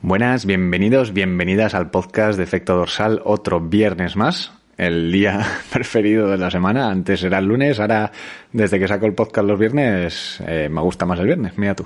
Buenas, bienvenidos, bienvenidas al podcast de Efecto Dorsal, otro viernes más, el día preferido de la semana. Antes era el lunes, ahora desde que saco el podcast los viernes eh, me gusta más el viernes, mira tú.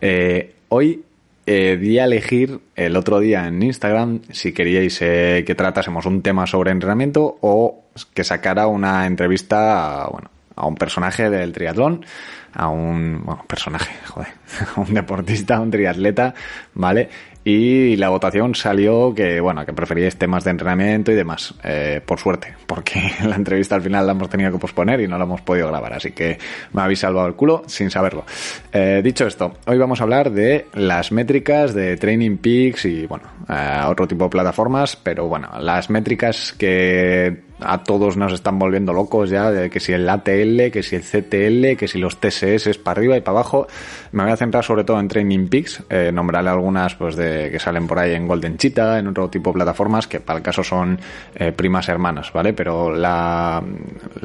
Eh, hoy eh, di a elegir el otro día en Instagram si queríais eh, que tratásemos un tema sobre entrenamiento o que sacara una entrevista bueno, a un personaje del triatlón a un bueno, personaje, joder, a un deportista, un triatleta, ¿vale? Y la votación salió que, bueno, que preferíais temas de entrenamiento y demás, eh, por suerte, porque la entrevista al final la hemos tenido que posponer y no la hemos podido grabar, así que me habéis salvado el culo sin saberlo. Eh, dicho esto, hoy vamos a hablar de las métricas de Training Peaks y, bueno, eh, otro tipo de plataformas, pero bueno, las métricas que a todos nos están volviendo locos ya, de que si el ATL, que si el CTL, que si los TSS es para arriba y para abajo. Me voy a centrar sobre todo en Training Peaks, eh, nombrarle algunas pues de que salen por ahí en Golden Cheetah, en otro tipo de plataformas que para el caso son eh, primas hermanas, ¿vale? Pero la,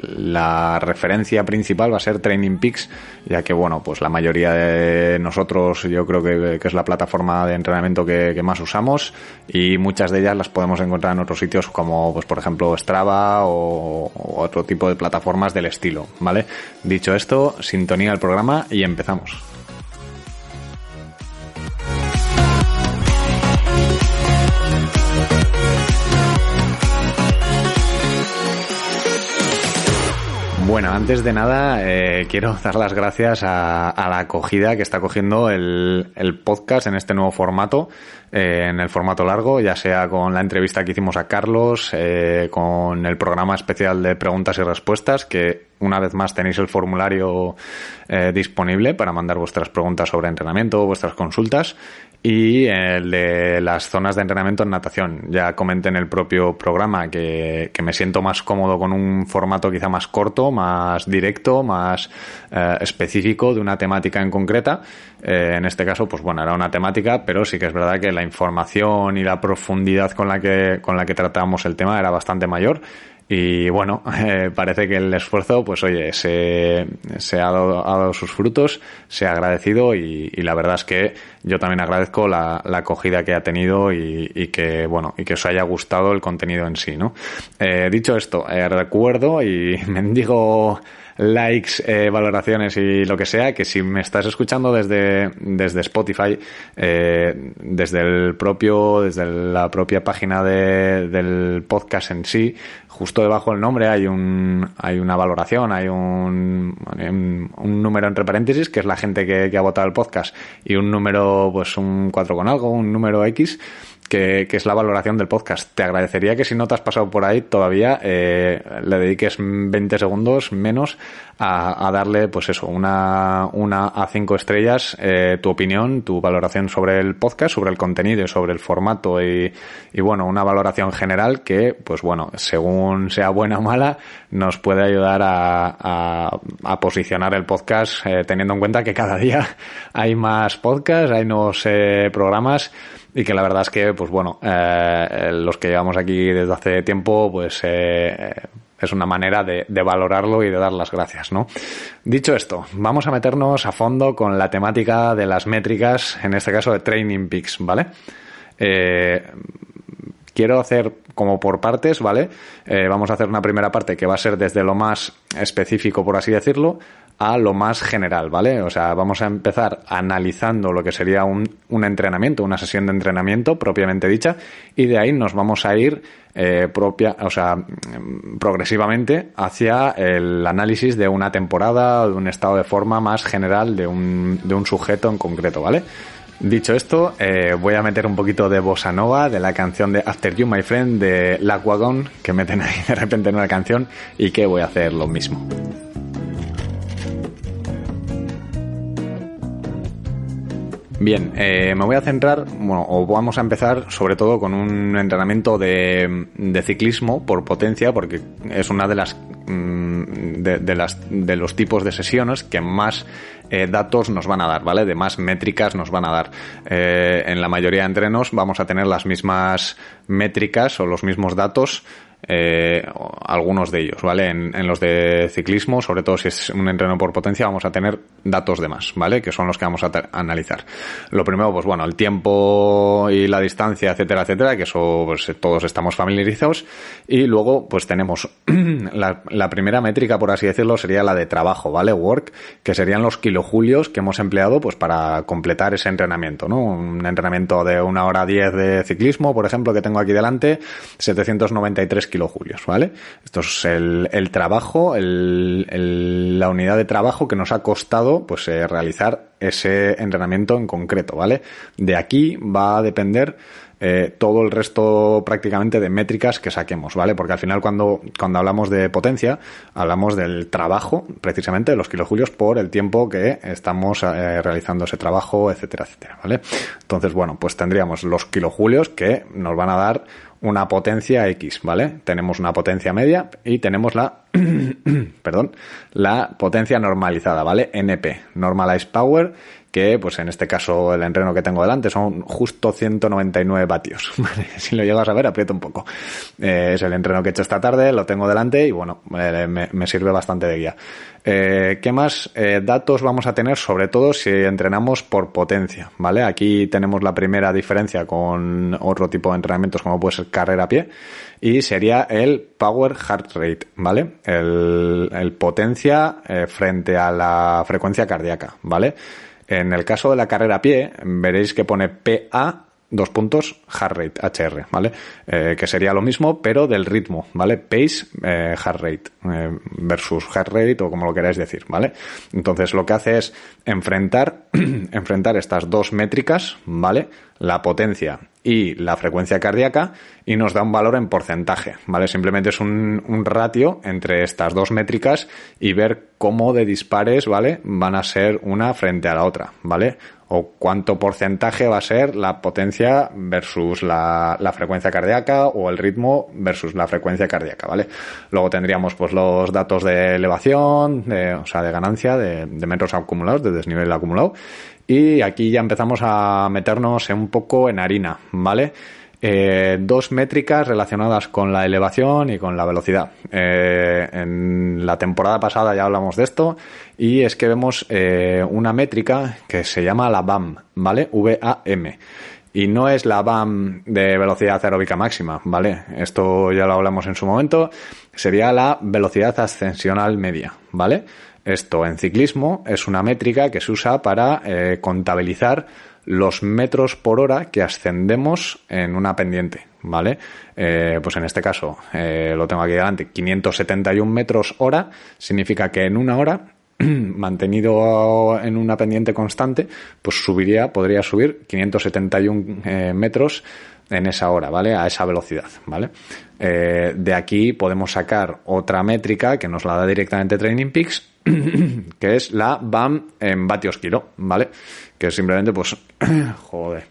la referencia principal va a ser Training Peaks, ya que bueno, pues la mayoría de nosotros yo creo que, que es la plataforma de entrenamiento que más usamos y muchas de ellas las podemos encontrar en otros sitios como pues por ejemplo Strava o, otro tipo de plataformas del estilo, ¿vale? Dicho esto, sintonía al programa y empezamos. Bueno, antes de nada, eh, quiero dar las gracias a, la acogida que está cogiendo el, podcast en este nuevo formato, eh, en el formato largo, ya sea con la entrevista que hicimos a Carlos, eh, con el programa especial de preguntas y respuestas, que una vez más tenéis el formulario disponible para mandar vuestras preguntas sobre entrenamiento, vuestras consultas, y el de las zonas de entrenamiento en natación. Ya comenté en el propio programa que, que me siento más cómodo con un formato quizá más corto, más directo, más eh, específico de una temática en concreta. Eh, en este caso, pues bueno, era una temática, pero sí que es verdad que la información y la profundidad con la que, con la que tratamos el tema era bastante mayor. Y bueno, eh, parece que el esfuerzo, pues oye, se, ha, dado, ha, dado, sus frutos, se ha agradecido y, la verdad es que yo también agradezco la, la acogida que ha tenido y, y, que, bueno, y que os haya gustado el contenido en sí, ¿no? Eh, dicho esto, eh, recuerdo y mendigo likes, eh, valoraciones y lo que sea, que si me estás escuchando desde, desde Spotify, eh, desde el propio, desde la propia página de, del podcast en sí, justo debajo del nombre hay un, hay una valoración, hay un, un, número entre paréntesis, que es la gente que, que, ha votado el podcast, y un número, pues un 4 con algo, un número X, que, que, es la valoración del podcast. Te agradecería que si no te has pasado por ahí todavía eh, le dediques 20 segundos menos a, a, darle, pues eso, una, una a cinco estrellas, eh, tu opinión, tu valoración sobre el podcast, sobre el contenido, sobre el formato y, y, bueno, una valoración general que, pues bueno, según sea buena o mala, nos puede ayudar a, a, a posicionar el podcast eh, teniendo en cuenta que cada día hay más podcasts, hay nuevos eh, programas y que la verdad es que, pues bueno, eh, los que llevamos aquí desde hace tiempo, pues eh, es una manera de, valorarlo y de dar las gracias, ¿no? Dicho esto, vamos a meternos a fondo con la temática de las métricas, en este caso de Training Peaks, ¿vale? Eh, quiero hacer como por partes, ¿vale? Eh, vamos a hacer una primera parte que va a ser desde lo más específico, por así decirlo, a lo más general, ¿vale? O sea, vamos a empezar analizando lo que sería un, un entrenamiento, una sesión de entrenamiento propiamente dicha, y de ahí nos vamos a ir eh, propia, o sea, progresivamente hacia el análisis de una temporada de un estado de forma más general de un, de un sujeto en concreto, ¿vale? Dicho esto, eh, voy a meter un poquito de bossa nova de la canción de After You, My Friend de Lagwagon, que meten ahí de repente en una canción y que voy a hacer lo mismo. Bien, eh, me voy a centrar, bueno, o vamos a empezar sobre todo con un entrenamiento de, de ciclismo por potencia, porque es una de las, mm, de, las de los tipos de sesiones que más eh, datos nos van a dar, ¿vale? De más métricas nos van a dar. Eh, en la mayoría de entrenos vamos a tener las mismas métricas o los mismos datos eh, algunos de ellos, ¿vale? En, los de ciclismo, sobre todo si es un entreno por potencia, vamos a tener datos de más, ¿vale? Que son los que vamos a analizar. Lo primero, pues bueno, el tiempo y la distancia, etcétera, etcétera, que eso pues todos estamos familiarizados. Y luego, pues tenemos la, la, primera métrica, por así decirlo, sería la de trabajo, ¿vale? Work, que serían los kilojulios que hemos empleado, pues para completar ese entrenamiento, ¿no? Un entrenamiento de una hora diez de ciclismo, por ejemplo, que tengo aquí delante, 793 kilojulios, ¿vale? Esto es el, trabajo, la unidad de trabajo que nos ha costado pues eh, realizar ese entrenamiento en concreto, ¿vale? De aquí va a depender eh, todo el resto prácticamente de métricas que saquemos, ¿vale? Porque al final cuando, cuando hablamos de potencia, hablamos del trabajo, precisamente de los kilojulios por el tiempo que estamos eh, realizando ese trabajo, etcétera, etcétera, ¿vale? Entonces, bueno, pues tendríamos los kilojulios que nos van a dar una potencia X, ¿vale? Tenemos una potencia media y tenemos la, perdón, la potencia normalizada, ¿vale? NP, Normalized Power, que pues en este caso el entreno que tengo delante son justo 199 vatios. Si lo llegas a ver, aprieto un poco. Eh, es el entreno que he hecho esta tarde, lo tengo delante y bueno, me, sirve bastante de guía. Eh, ¿Qué más eh, datos vamos a tener? Sobre todo si entrenamos por potencia, ¿vale? Aquí tenemos la primera diferencia con otro tipo de entrenamientos como puede ser carrera a pie y sería el Power Heart Rate, ¿vale? El, potencia frente a la frecuencia cardíaca, ¿vale? En el caso de la carrera a pie, veréis que pone PA dos puntos, heart rate, HR, ¿vale? Eh, que sería lo mismo, pero del ritmo, ¿vale? Pace, eh, heart rate, eh, versus heart rate, o como lo queráis decir, ¿vale? Entonces lo que hace es enfrentar, enfrentar estas dos métricas, ¿vale? La potencia y la frecuencia cardíaca y nos da un valor en porcentaje, ¿vale? Simplemente es un, un ratio entre estas dos métricas y ver cómo de dispares, ¿vale? Van a ser una frente a la otra, ¿vale? O cuánto porcentaje va a ser la potencia versus la, frecuencia cardíaca o el ritmo versus la frecuencia cardíaca, ¿vale? Luego tendríamos pues los datos de elevación, de, o sea, de ganancia, de, de metros acumulados, de desnivel acumulado. Y aquí ya empezamos a meternos un poco en harina, ¿vale? Eh, dos métricas relacionadas con la elevación y con la velocidad. Eh, en la temporada pasada ya hablamos de esto y es que vemos eh, una métrica que se llama la BAM, ¿vale? V-A-M. Y no es la BAM de velocidad aeróbica máxima, ¿vale? Esto ya lo hablamos en su momento. Sería la velocidad ascensional media, ¿vale? Esto en ciclismo es una métrica que se usa para eh, contabilizar los metros por hora que ascendemos en una pendiente, ¿vale? Eh, pues en este caso, eh, lo tengo aquí delante, 571 metros hora, significa que en una hora, mantenido en una pendiente constante, pues subiría, podría subir 571 eh, metros en esa hora, ¿vale? A esa velocidad, ¿vale? De aquí podemos sacar otra métrica que nos la da directamente Training Peaks, que es la BAM en vatios kilo, ¿vale? Que simplemente, pues, joder,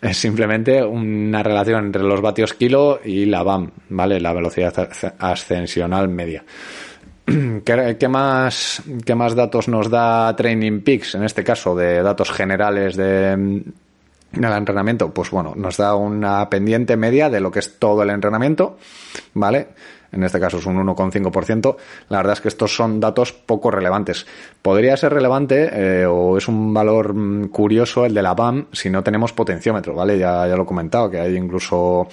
es simplemente una relación entre los vatios kilo y la BAM, ¿vale? La velocidad ascensional media. ¿Qué, ¿Qué, más, ¿Qué más datos nos da Training Peaks? En este caso, de datos generales de, del entrenamiento, pues bueno, nos da una pendiente media de lo que es todo el entrenamiento, ¿vale? En este caso es un 1,5%. La verdad es que estos son datos poco relevantes. Podría ser relevante eh, o es un valor mm, curioso el de la BAM si no tenemos potenciómetro, ¿vale? Ya, ya lo he comentado, que hay incluso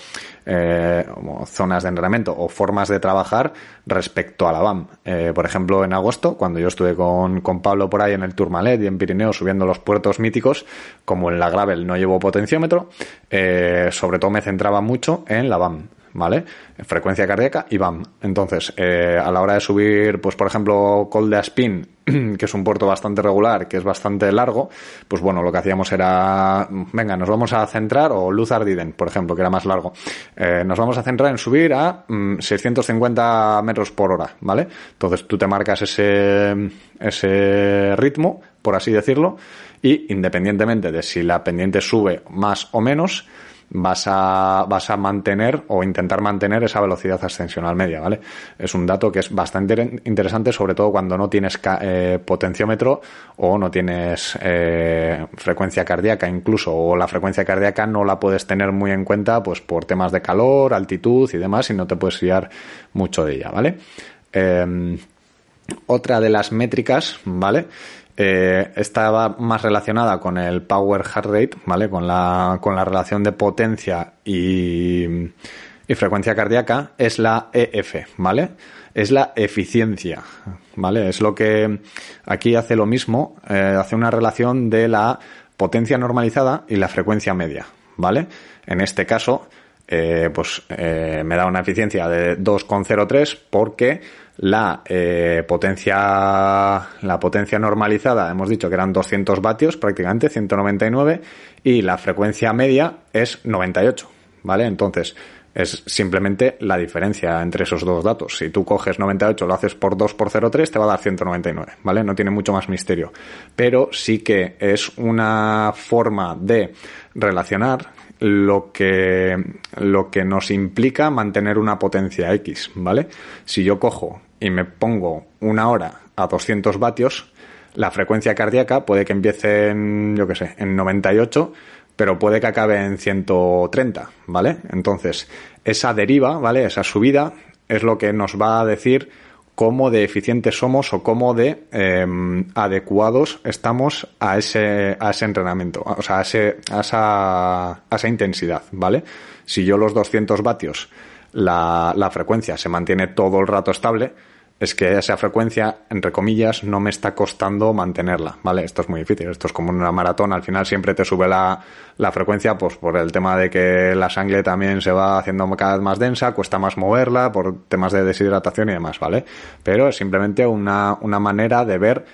eh, zonas de entrenamiento o formas de trabajar respecto a la BAM. Eh, por ejemplo, en agosto, cuando yo estuve con, con Pablo por ahí en el Tourmalet y en Pirineo subiendo los puertos míticos, como en la Gravel no llevo potenciómetro, sobre todo me centraba mucho en la BAM. ¿Vale? Frecuencia cardíaca y BAM. Entonces, eh, a la hora de subir, pues por ejemplo, Col de Aspin, que es un puerto bastante regular, que es bastante largo, pues bueno, lo que hacíamos era, venga, nos vamos a centrar, o Luz Ardiden, por ejemplo, que era más largo, eh, nos vamos a centrar en subir a mm, 650 metros por hora, ¿vale? Entonces tú te marcas ese, ese ritmo, por así decirlo, y independientemente de si la pendiente sube más o menos, vas a, vas a mantener o intentar mantener esa velocidad ascensional media, ¿vale? Es un dato que es bastante interesante, sobre todo cuando no tienes eh, potenciómetro o no tienes eh, frecuencia cardíaca incluso, o la frecuencia cardíaca no la puedes tener muy en cuenta pues por temas de calor, altitud y demás y no te puedes fiar mucho de ella, ¿vale? Em, otra de las métricas, ¿vale? Eh, estaba más relacionada con el power heart rate, ¿vale? Con la, con la relación de potencia y, y frecuencia cardíaca, es la EF, ¿vale? Es la eficiencia, ¿vale? Es lo que aquí hace lo mismo, eh, hace una relación de la potencia normalizada y la frecuencia media, ¿vale? En este caso, eh, pues eh, me da una eficiencia de 2,03 porque la eh, potencia la potencia normalizada hemos dicho que eran 200 vatios prácticamente 199 y la frecuencia media es 98 vale entonces es simplemente la diferencia entre esos dos datos. Si tú coges 98, lo haces por 2 por 0,3, te va a dar 199, ¿vale? No tiene mucho más misterio. Pero sí que es una forma de relacionar lo que, lo que nos implica mantener una potencia X, ¿vale? Si yo cojo y me pongo una hora a 200 vatios, la frecuencia cardíaca puede que empiece en, yo qué sé, en 98, pero puede que acabe en 130, ¿vale? Entonces, esa deriva, ¿vale? Esa subida es lo que nos va a decir cómo de eficientes somos o cómo de em, adecuados estamos a ese, a ese entrenamiento, o sea, a, ese, a, esa, a esa intensidad, ¿vale? Si yo los 200 vatios, la, la frecuencia se mantiene todo el rato estable, es que esa frecuencia, entre comillas, no me está costando mantenerla, ¿vale? Esto es muy difícil, esto es como una maratón, al final siempre te sube la, la frecuencia, pues por el tema de que la sangre también se va haciendo cada vez más densa, cuesta más moverla, por temas de deshidratación y demás, ¿vale? Pero es simplemente una, una manera de ver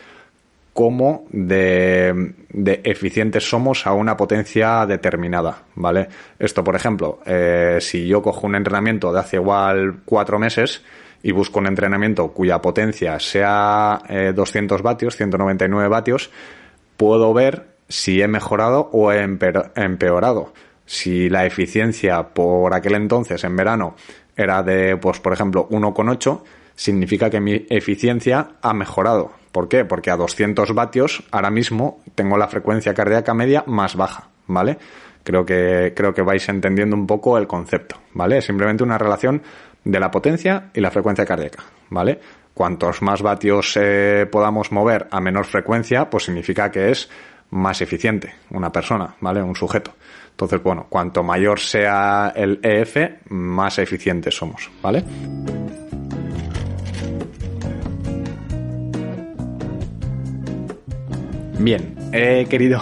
cómo de, de, eficientes somos a una potencia determinada, ¿vale? Esto, por ejemplo, eh, si yo cojo un entrenamiento de hace igual cuatro meses, y busco un entrenamiento cuya potencia sea 200 eh, vatios, 199 vatios, puedo ver si he mejorado o he empeorado. Si la eficiencia por aquel entonces, en verano, era de, pues, por ejemplo, 1,8, significa que mi eficiencia ha mejorado. ¿Por qué? Porque a 200 vatios ahora mismo tengo la frecuencia cardíaca media más baja, ¿vale? Creo que, creo que vais entendiendo un poco el concepto, ¿vale? Simplemente una relación de la potencia y la frecuencia cardíaca, ¿vale? Cuantos más vatios eh, podamos mover a menor frecuencia, pues significa que es más eficiente una persona, ¿vale? Un sujeto. Entonces, bueno, cuanto mayor sea el EF, más eficientes somos, ¿vale? Bien, he querido,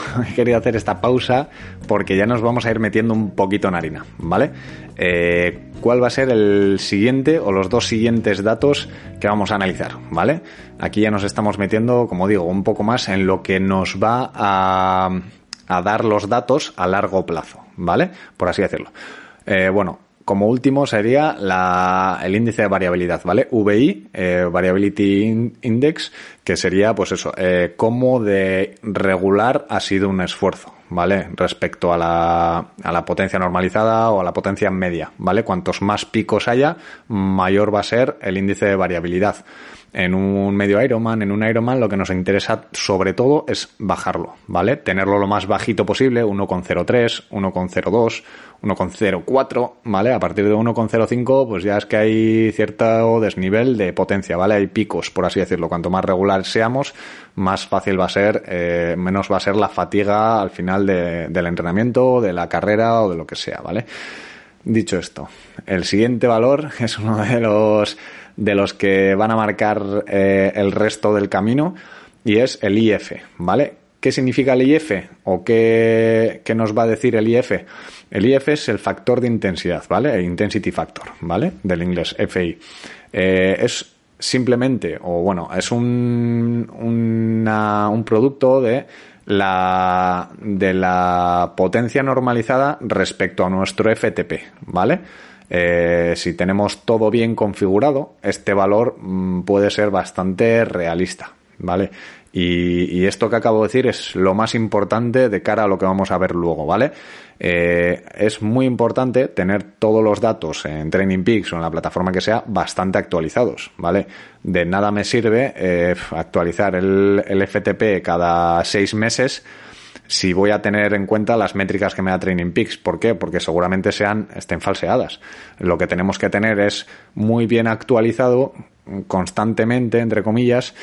hacer esta pausa porque ya nos vamos a ir metiendo un poquito en harina, ¿vale? Eh, ¿Cuál va a ser el siguiente o los dos siguientes datos que vamos a analizar, ¿vale? Aquí ya nos estamos metiendo, como digo, un poco más en lo que nos va a, a dar los datos a largo plazo, ¿vale? Por así decirlo. Eh, bueno, como último sería la, el índice de variabilidad, ¿vale? VI, eh, Variability Index, que sería, pues eso, eh, cómo de regular ha sido un esfuerzo, ¿vale? Respecto a la, a la potencia normalizada o a la potencia media, ¿vale? Cuantos más picos haya, mayor va a ser el índice de variabilidad. En un medio Ironman, en un Ironman, lo que nos interesa sobre todo es bajarlo, ¿vale? Tenerlo lo más bajito posible, 1,03, 1,02, 1,04, ¿vale? A partir de 1,05, pues ya es que hay cierto desnivel de potencia, ¿vale? Hay picos, por así decirlo. Cuanto más regular seamos, más fácil va a ser, eh, menos va a ser la fatiga al final de, del entrenamiento, de la carrera o de lo que sea, ¿vale? Dicho esto, el siguiente valor es uno de los de los que van a marcar eh, el resto del camino y es el IF, ¿vale? ¿Qué significa el IF o qué, qué nos va a decir el IF? El IF es el factor de intensidad, ¿vale? El intensity factor, ¿vale? Del inglés FI. Eh, es simplemente, o bueno, es un, un producto de la, de la potencia normalizada respecto a nuestro FTP, ¿vale? Eh, si tenemos todo bien configurado, este valor mm, puede ser bastante realista, ¿vale? Y, esto que acabo de decir es lo más importante de cara a lo que vamos a ver luego, ¿vale? Eh, es muy importante tener todos los datos en Training Peaks o en la plataforma que sea bastante actualizados, ¿vale? De nada me sirve eh, actualizar el, el FTP cada seis meses si voy a tener en cuenta las métricas que me da Training Peaks. ¿Por qué? Porque seguramente sean, estén falseadas. Lo que tenemos que tener es muy bien actualizado constantemente, entre comillas,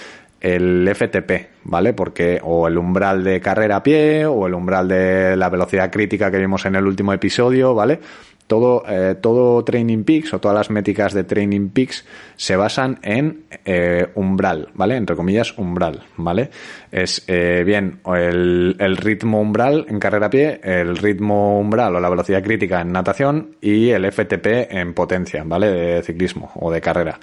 el FTP, ¿vale? Porque o el umbral de carrera a pie o el umbral de la velocidad crítica que vimos en el último episodio, ¿vale? Todo, eh, todo Training Peaks o todas las métricas de Training Peaks se basan en eh, umbral, ¿vale? Entre comillas, umbral, ¿vale? Es eh, bien el, el, ritmo umbral en carrera a pie, el ritmo umbral o la velocidad crítica en natación y el FTP en potencia, ¿vale? De ciclismo o de carrera.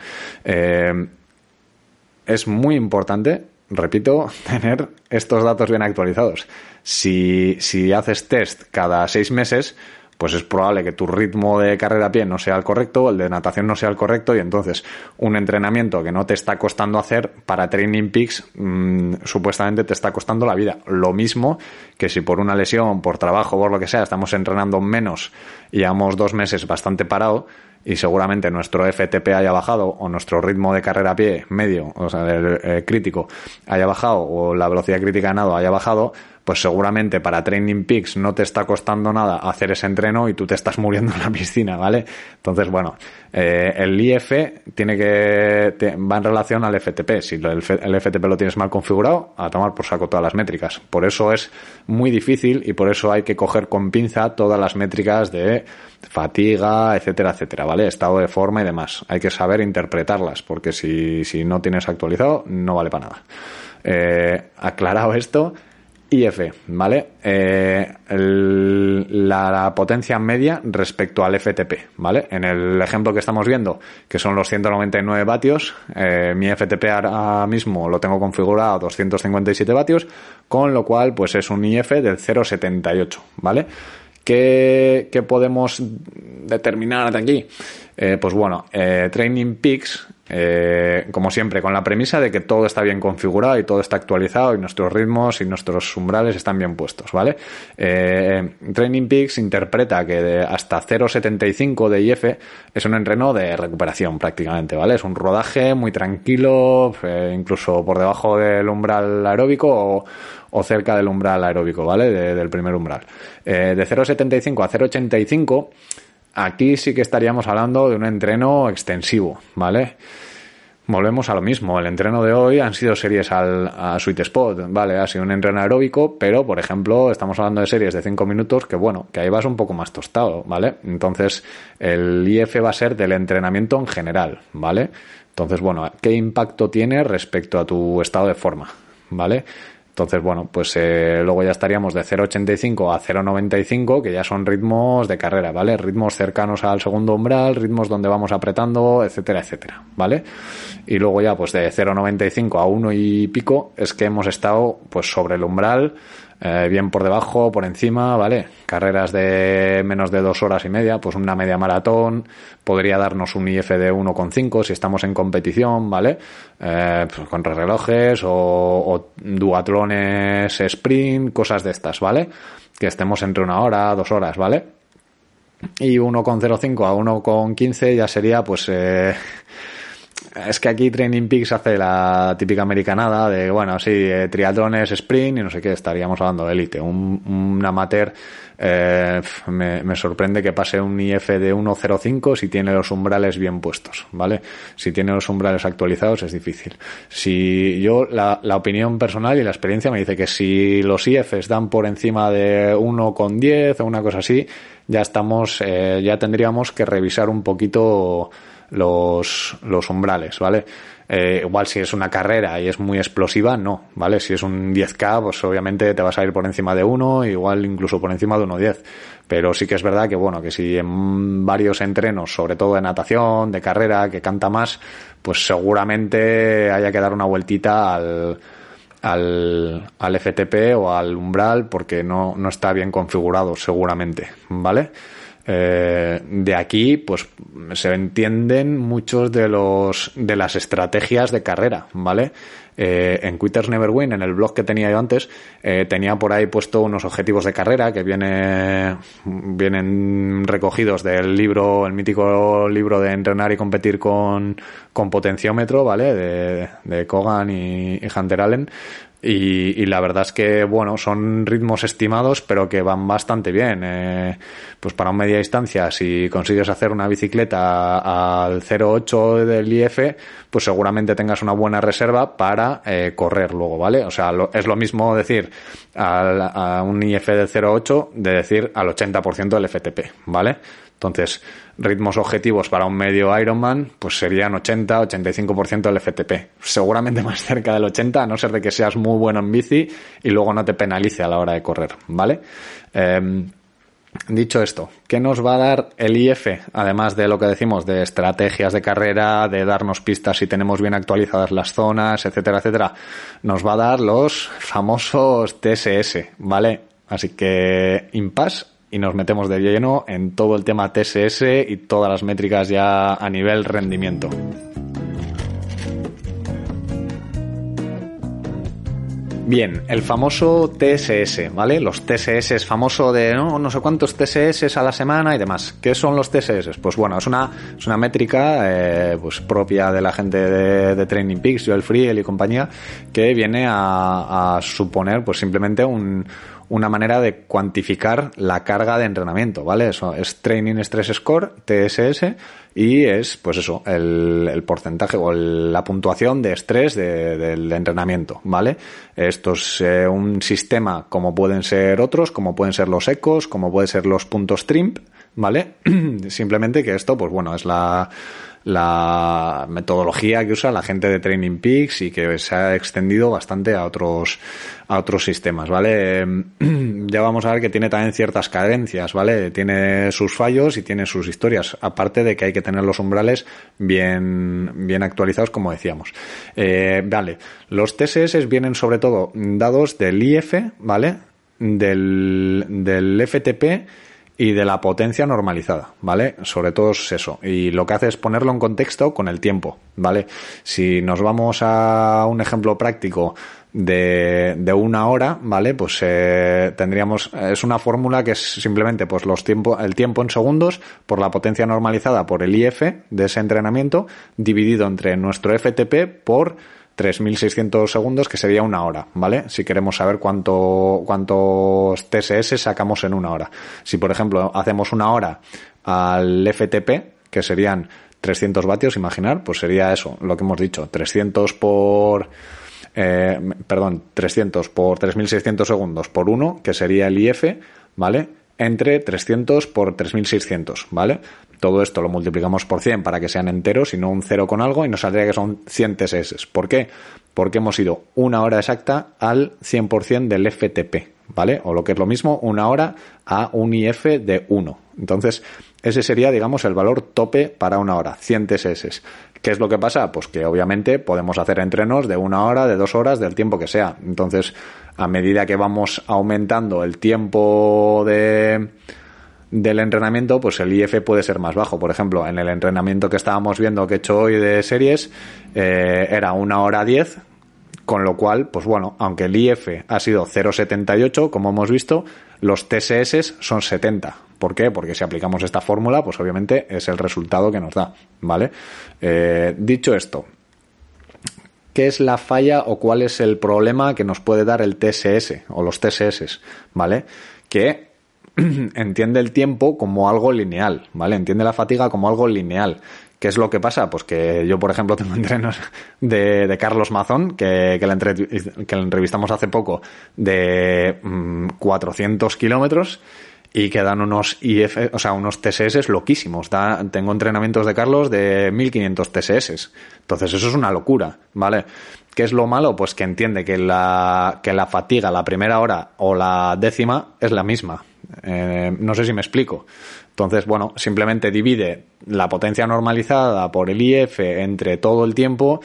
es muy importante repito, tener estos datos bien actualizados. Si, si haces test cada seis meses, pues es probable que tu ritmo de carrera a pie no sea el correcto, el de natación no sea el correcto y entonces un entrenamiento que no te está costando hacer para Training Peaks mm, supuestamente te está costando la vida. Lo mismo que si por una lesión, por trabajo, por lo que sea, estamos entrenando menos y llevamos dos meses bastante parado y seguramente nuestro FTP haya bajado o nuestro ritmo de carrera a pie medio, o sea, el, eh, crítico, haya bajado o la velocidad crítica de nado haya bajado, pues seguramente para Training Peaks no te está costando nada hacer ese entreno y tú te estás muriendo en la piscina, ¿vale? Entonces, bueno, eh, el IF tiene que va en relación al FTP. Si el, el, FTP lo tienes mal configurado, a tomar por saco todas las métricas. Por eso es muy difícil y por eso hay que coger con pinza todas las métricas de fatiga, etcétera, etcétera, ¿vale? Estado de forma y demás. Hay que saber interpretarlas, porque si, si no tienes actualizado, no vale para nada. Eh, aclarado esto, IF, ¿vale? Eh, la, potencia media respecto al FTP, ¿vale? En el ejemplo que estamos viendo, que son los 199 vatios, eh, mi FTP ahora mismo lo tengo configurado a 257 vatios, con lo cual, pues es un IF del 0,78, ¿vale? ¿Qué, ¿Qué, podemos determinar de aquí? Eh, pues bueno, Training Peaks eh, como siempre, con la premisa de que todo está bien configurado y todo está actualizado y nuestros ritmos y nuestros umbrales están bien puestos, ¿vale? Eh, Training Peaks interpreta que de hasta 0.75 de IF es un entreno de recuperación prácticamente, ¿vale? Es un rodaje muy tranquilo, eh, incluso por debajo del umbral aeróbico o, cerca del umbral aeróbico, ¿vale? del primer umbral. de 0.75 a 0.85 Aquí sí que estaríamos hablando de un entreno extensivo, ¿vale? Volvemos a lo mismo. El entreno de hoy han sido series al, a Sweet Spot, ¿vale? Ha sido un entreno aeróbico, pero, por ejemplo, estamos hablando de series de 5 minutos que, bueno, que ahí vas un poco más tostado, ¿vale? Entonces, el IF va a ser del entrenamiento en general, ¿vale? Entonces, bueno, ¿qué impacto tiene respecto a tu estado de forma? ¿Vale? Entonces, bueno, pues eh, luego ya estaríamos de 0,85 a 0,95, que ya son ritmos de carrera, ¿vale? Ritmos cercanos al segundo umbral, ritmos donde vamos apretando, etcétera, etcétera, ¿vale? Y luego ya, pues de 0,95 a 1 y pico, es que hemos estado, pues sobre el umbral, eh, bien por debajo, por encima, ¿vale? Carreras de menos de dos horas y media, pues una media maratón podría darnos un IF de 1,5 si estamos en competición, ¿vale? Eh, pues con relojes o, duatlones sprint, cosas de estas, ¿vale? Que estemos entre una hora, dos horas, ¿vale? Y 1,05 a 1,15 ya sería, pues, eh, es que aquí Training Peaks hace la típica americanada de, bueno, sí, eh, triatlones, sprint y no sé qué, estaríamos hablando de élite. Un, amateur eh, me, sorprende que pase un IF de 1.05 si tiene los umbrales bien puestos, ¿vale? Si tiene los umbrales actualizados es difícil. Si yo, la, la opinión personal y la experiencia me dice que si los IFs dan por encima de 1.10 o una cosa así, ya estamos, eh, ya tendríamos que revisar un poquito los, los umbrales, ¿vale? Eh, igual si es una carrera y es muy explosiva, no, ¿vale? Si es un 10K, pues obviamente te vas a ir por encima de uno, igual incluso por encima de 1.10. Pero sí que es verdad que, bueno, que si en varios entrenos, sobre todo de natación, de carrera, que canta más, pues seguramente haya que dar una vueltita al, al, al FTP o al umbral porque no, no está bien configurado, seguramente, ¿vale? Eh, de aquí, pues se entienden muchos de los de las estrategias de carrera, ¿vale? eh, en Quitters Never Win, en el blog que tenía yo antes, eh, tenía por ahí puesto unos objetivos de carrera que viene, vienen recogidos del libro, el mítico libro de entrenar y competir con, con potenciómetro, ¿vale? De, de Kogan y, y Hunter Allen y, la verdad es que, bueno, son ritmos estimados, pero que van bastante bien. Eh, pues para un media distancia, si consigues hacer una bicicleta al 0,8 del IF, pues seguramente tengas una buena reserva para eh, correr luego, ¿vale? O sea, es lo mismo decir a un IF del 0,8 de decir al 80% del FTP, ¿vale? Entonces, ritmos objetivos para un medio Ironman, pues serían 80-85% del FTP. Seguramente más cerca del 80, a no ser de que seas muy bueno en bici y luego no te penalice a la hora de correr, ¿vale? Em, dicho esto, ¿qué nos va a dar el IF? Además de lo que decimos de estrategias de carrera, de darnos pistas si tenemos bien actualizadas las zonas, etcétera, etcétera, nos va a dar los famosos TSS, ¿vale? Así que impasse y nos metemos de lleno en todo el tema TSS y todas las métricas ya a nivel rendimiento. Bien, el famoso TSS, ¿vale? Los TSS es famoso de no, no sé cuántos TSS a la semana y demás. ¿Qué son los TSS? Pues bueno, es una, es una métrica eh, pues propia de la gente de, Training Peaks, Joel Friel y compañía, que viene a, a suponer pues simplemente un, una manera de cuantificar la carga de entrenamiento, ¿vale? Eso es Training Stress Score, TSS, y es, pues eso, el, porcentaje o la puntuación de estrés del entrenamiento, ¿vale? Esto es eh, un sistema como pueden ser otros, como pueden ser los ecos, como pueden ser los puntos TRIMP, ¿vale? Simplemente que esto, pues bueno, es la la metodología que usa la gente de Training Peaks y que se ha extendido bastante a otros a otros sistemas, ¿vale? ya vamos a ver que tiene también ciertas carencias, ¿vale? Tiene sus fallos y tiene sus historias, aparte de que hay que tener los umbrales bien, bien actualizados, como decíamos. Eh, vale, los TSS vienen sobre todo dados del IF, ¿vale? Del, del FTP y de la potencia normalizada, ¿vale? Sobre todo es eso. Y lo que hace es ponerlo en contexto con el tiempo, ¿vale? Si nos vamos a un ejemplo práctico de, de una hora, ¿vale? Pues eh, tendríamos, es una fórmula que es simplemente pues los tiempo, el tiempo en segundos por la potencia normalizada por el IF de ese entrenamiento dividido entre nuestro FTP por 3.600 segundos, que sería una hora, ¿vale? Si queremos saber cuánto, cuántos TSS sacamos en una hora. Si, por ejemplo, hacemos una hora al FTP, que serían 300 vatios, imaginar, pues sería eso, lo que hemos dicho, 300 por... Eh, perdón, 300 por 3.600 segundos por 1, que sería el IF, ¿vale? Entre 300 por 3.600, ¿vale? Todo esto lo multiplicamos por 100 para que sean enteros y no un 0 con algo y nos saldría que son 100 TSS. ¿Por qué? Porque hemos ido una hora exacta al 100% del FTP, ¿vale? O lo que es lo mismo, una hora a un IF de 1. Entonces, ese sería, digamos, el valor tope para una hora, 100 TSS. ¿Qué es lo que pasa? Pues que obviamente podemos hacer entrenos de una hora, de dos horas, del tiempo que sea. Entonces, a medida que vamos aumentando el tiempo de del entrenamiento, pues el IF puede ser más bajo. Por ejemplo, en el entrenamiento que estábamos viendo que he hecho hoy de series, eh, era una hora 10, con lo cual, pues bueno, aunque el IF ha sido 0,78, como hemos visto, los TSS son 70. ¿Por qué? Porque si aplicamos esta fórmula, pues obviamente es el resultado que nos da, ¿vale? Eh, dicho esto, ¿qué es la falla o cuál es el problema que nos puede dar el TSS o los TSS, ¿vale? Que entiende el tiempo como algo lineal, ¿vale? Entiende la fatiga como algo lineal. ¿Qué es lo que pasa? Pues que yo, por ejemplo, tengo entrenos de, de Carlos Mazón, que, que, le que, entrevistamos hace poco, de 400 mm, kilómetros y que dan unos IF, o sea, unos TSS loquísimos. tengo entrenamientos de Carlos de 1500 TSS. Entonces, eso es una locura, ¿vale? ¿Qué es lo malo? Pues que entiende que la, que la fatiga, la primera hora o la décima es la misma. Eh, no sé si me explico. Entonces, bueno, simplemente divide la potencia normalizada por el IF entre todo el tiempo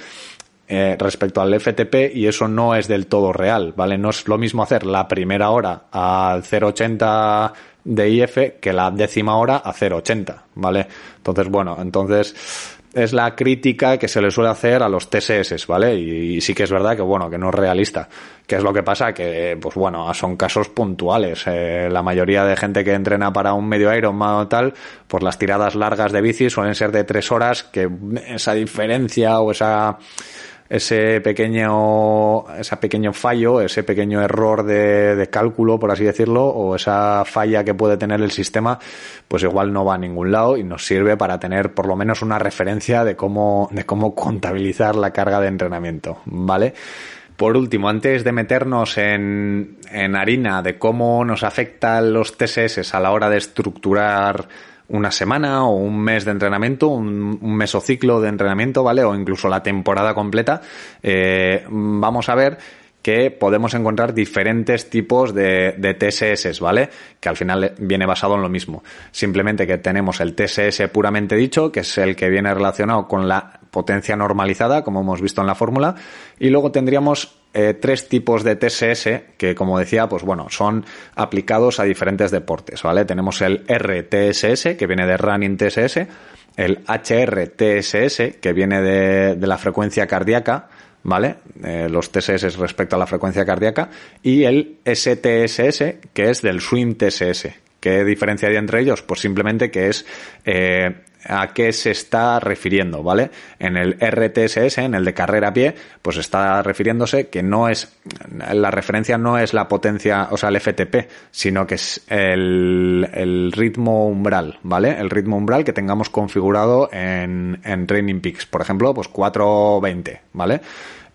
eh, respecto al FTP y eso no es del todo real, ¿vale? No es lo mismo hacer la primera hora al 0,80 de IF que la décima hora a 0,80, ¿vale? Entonces, bueno, entonces es la crítica que se le suele hacer a los TSS, ¿vale? Y, sí que es verdad que, bueno, que no es realista. ¿Qué es lo que pasa? Que, pues bueno, son casos puntuales. Eh, la mayoría de gente que entrena para un medio Ironman o tal, pues las tiradas largas de bici suelen ser de tres horas, que esa diferencia o esa ese pequeño, ese pequeño fallo, ese pequeño error de, cálculo, por así decirlo, o esa falla que puede tener el sistema, pues igual no va a ningún lado y nos sirve para tener por lo menos una referencia de cómo, de cómo contabilizar la carga de entrenamiento, ¿vale? Por último, antes de meternos en, en harina de cómo nos afectan los TSS a la hora de estructurar una semana o un mes de entrenamiento, un, mesociclo de entrenamiento, ¿vale? O incluso la temporada completa, eh, vamos a ver que podemos encontrar diferentes tipos de, de, TSS, ¿vale? Que al final viene basado en lo mismo. Simplemente que tenemos el TSS puramente dicho, que es el que viene relacionado con la potencia normalizada, como hemos visto en la fórmula, y luego tendríamos eh, tres tipos de TSS que, como decía, pues bueno, son aplicados a diferentes deportes, ¿vale? Tenemos el RTSS, que viene de Running TSS, el HRTSS, que viene de, de la frecuencia cardíaca, ¿vale? Eh, los TSS respecto a la frecuencia cardíaca, y el STSS, que es del Swim TSS. ¿Qué diferencia hay entre ellos? Pues simplemente que es eh, a qué se está refiriendo, ¿vale? En el RTSS, en el de carrera a pie, pues está refiriéndose que no es, la referencia no es la potencia, o sea, el FTP, sino que es el, el ritmo umbral, ¿vale? El ritmo umbral que tengamos configurado en, en Training Peaks, por ejemplo, pues 420, ¿vale?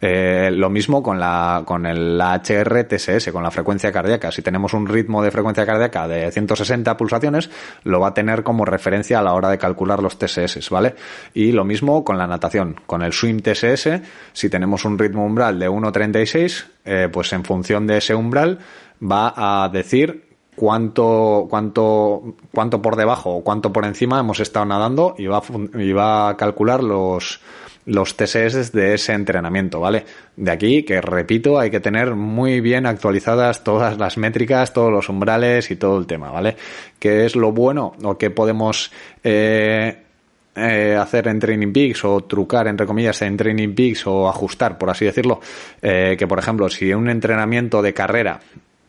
Eh, lo mismo con la, con el HRTSS, con la frecuencia cardíaca. Si tenemos un ritmo de frecuencia cardíaca de 160 pulsaciones, lo va a tener como referencia a la hora de calcular los TSS, ¿vale? Y lo mismo con la natación. Con el swim TSS, si tenemos un ritmo umbral de 1.36, eh, pues en función de ese umbral va a decir cuánto, cuánto, cuánto por debajo o cuánto por encima hemos estado nadando y va y va a calcular los, los TSS de ese entrenamiento, ¿vale? De aquí que, repito, hay que tener muy bien actualizadas todas las métricas, todos los umbrales y todo el tema, ¿vale? ¿Qué es lo bueno o qué podemos eh, eh, hacer en Training Peaks o trucar, entre comillas, en Training Peaks o ajustar, por así decirlo? Eh, que, por ejemplo, si un entrenamiento de carrera